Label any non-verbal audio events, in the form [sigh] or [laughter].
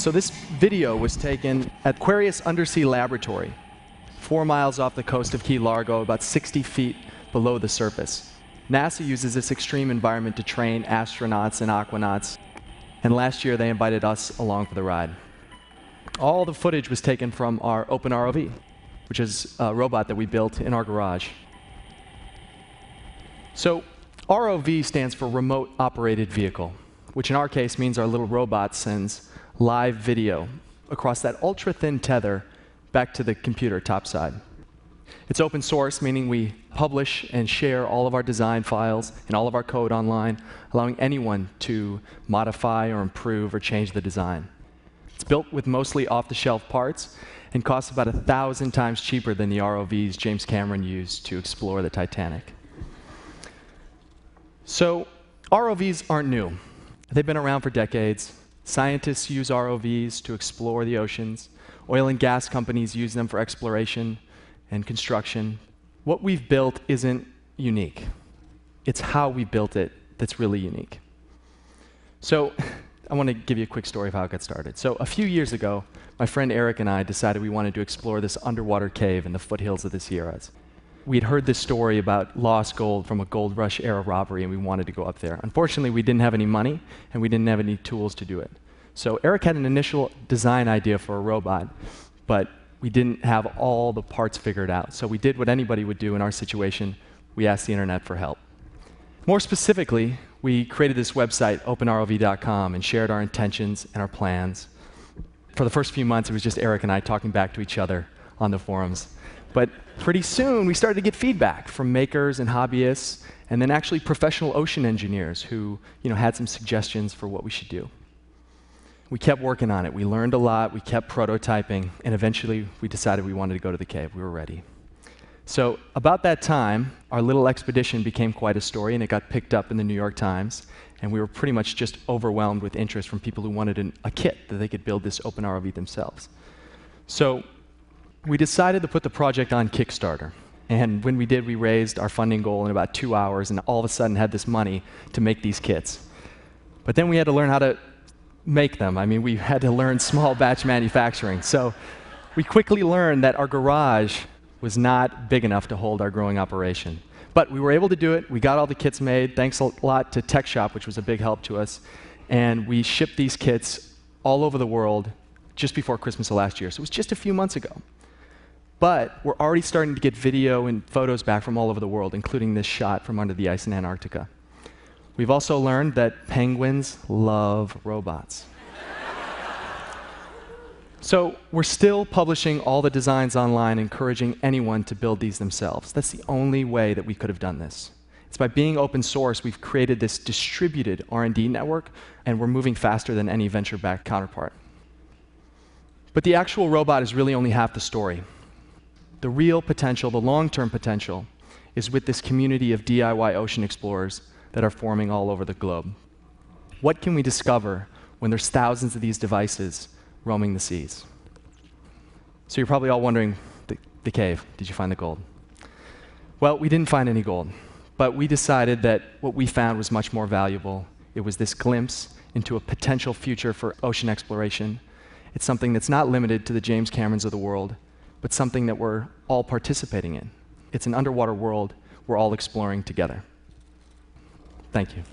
So this video was taken at Aquarius Undersea Laboratory, four miles off the coast of Key Largo, about 60 feet below the surface. NASA uses this extreme environment to train astronauts and aquanauts, and last year they invited us along for the ride. All the footage was taken from our Open ROV, which is a robot that we built in our garage. So ROV stands for Remote Operated Vehicle, which in our case means our little robot sends live video across that ultra thin tether back to the computer topside. It's open source, meaning we publish and share all of our design files and all of our code online, allowing anyone to modify or improve or change the design. It's built with mostly off the shelf parts and costs about a thousand times cheaper than the ROVs James Cameron used to explore the Titanic. So, ROVs aren't new. They've been around for decades. Scientists use ROVs to explore the oceans. Oil and gas companies use them for exploration and construction. What we've built isn't unique. It's how we built it that's really unique. So, [laughs] I want to give you a quick story of how it got started. So, a few years ago, my friend Eric and I decided we wanted to explore this underwater cave in the foothills of the Sierras we had heard this story about lost gold from a gold rush era robbery, and we wanted to go up there. Unfortunately, we didn't have any money, and we didn't have any tools to do it. So Eric had an initial design idea for a robot, but we didn't have all the parts figured out. So we did what anybody would do in our situation. We asked the internet for help. More specifically, we created this website, openrov.com, and shared our intentions and our plans. For the first few months, it was just Eric and I talking back to each other on the forums. But pretty soon, we started to get feedback from makers and hobbyists, and then actually professional ocean engineers who you know, had some suggestions for what we should do. We kept working on it. We learned a lot. We kept prototyping, and eventually, we decided we wanted to go to the cave. We were ready. So, about that time, our little expedition became quite a story, and it got picked up in the New York Times. And we were pretty much just overwhelmed with interest from people who wanted an, a kit that they could build this open ROV themselves. So, we decided to put the project on Kickstarter. And when we did, we raised our funding goal in about two hours and all of a sudden had this money to make these kits. But then we had to learn how to make them. I mean, we had to learn small batch manufacturing. So we quickly learned that our garage was not big enough to hold our growing operation. But we were able to do it. We got all the kits made. Thanks a lot to Tech Shop, which was a big help to us. And we shipped these kits all over the world just before Christmas of last year. So it was just a few months ago. But we're already starting to get video and photos back from all over the world, including this shot from under the ice in Antarctica. We've also learned that penguins love robots. so we're still publishing all the designs online, encouraging anyone to build these themselves. That's the only way that we could have done this. It's by being open source, we've created this distributed R&D network, and we're moving faster than any venture-backed counterpart. But the actual robot is really only half the story the real potential, the long term potential, is with this community of DIY ocean explorers that are forming all over the globe. What can we discover when there's thousands of these devices roaming the seas? So you're probably all wondering the, the cave, did you find the gold? Well, we didn't find any gold, but we decided that what we found was much more valuable. It was this glimpse into a potential future for ocean exploration. It's something that's not limited to the James Camerons of the world but something that we're all participating in. It's an underwater world we're all exploring together. Thank you.